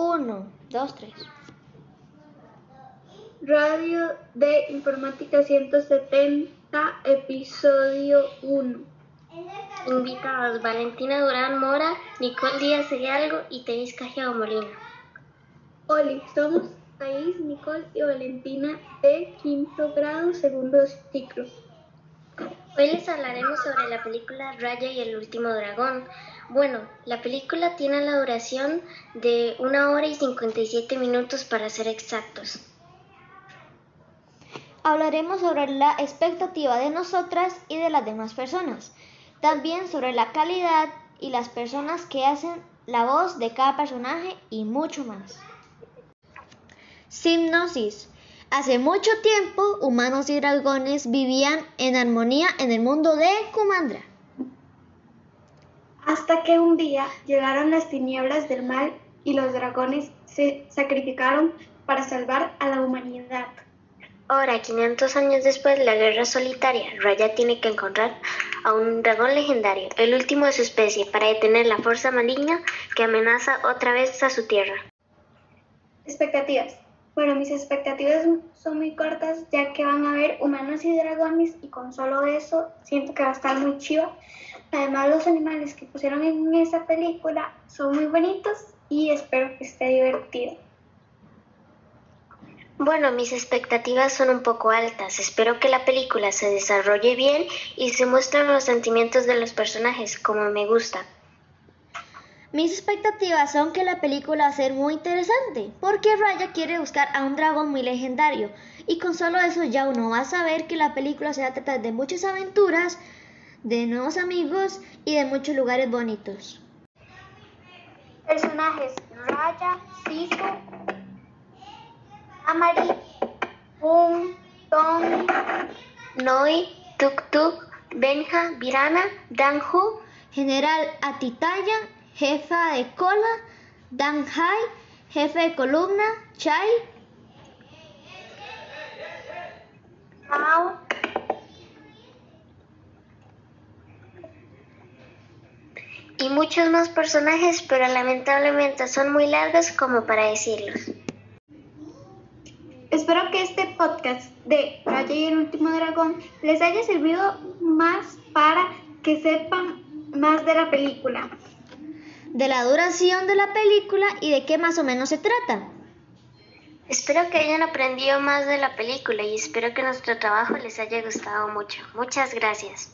1, 2, 3. Radio de Informática 170, episodio 1. Invitados Valentina Durán Mora, Nicole Díaz Hidalgo y Teis Cajeo Molina. Hola, somos Thais, Nicole y Valentina de quinto grado, segundo ciclo. Hoy les hablaremos sobre la película Raya y el último dragón. Bueno, la película tiene la duración de una hora y 57 minutos para ser exactos. Hablaremos sobre la expectativa de nosotras y de las demás personas. También sobre la calidad y las personas que hacen la voz de cada personaje y mucho más. Simnosis. Hace mucho tiempo, humanos y dragones vivían en armonía en el mundo de Kumandra. Hasta que un día llegaron las tinieblas del mal y los dragones se sacrificaron para salvar a la humanidad. Ahora, 500 años después, la guerra solitaria, Raya tiene que encontrar a un dragón legendario, el último de su especie, para detener la fuerza maligna que amenaza otra vez a su tierra. Expectativas. Bueno, mis expectativas son muy cortas ya que van a haber humanos y dragones y con solo eso siento que va a estar muy chiva. Además los animales que pusieron en esa película son muy bonitos y espero que esté divertido. Bueno, mis expectativas son un poco altas. Espero que la película se desarrolle bien y se muestren los sentimientos de los personajes como me gusta. Mis expectativas son que la película va a ser muy interesante, porque Raya quiere buscar a un dragón muy legendario, y con solo eso ya uno va a saber que la película se va a tratar de muchas aventuras, de nuevos amigos y de muchos lugares bonitos. Personajes: Raya, Cisco, Amari, Pum, Tom, Noi, Tuk Tuk, Benja, Virana, Danju, General Atitaya, jefa de cola, Dan Hai, jefe de columna, Chai, Mao, y muchos más personajes, pero lamentablemente son muy largos como para decirlos. Espero que este podcast de Raya y el último dragón les haya servido más para que sepan más de la película. De la duración de la película y de qué más o menos se trata. Espero que hayan aprendido más de la película y espero que nuestro trabajo les haya gustado mucho. Muchas gracias.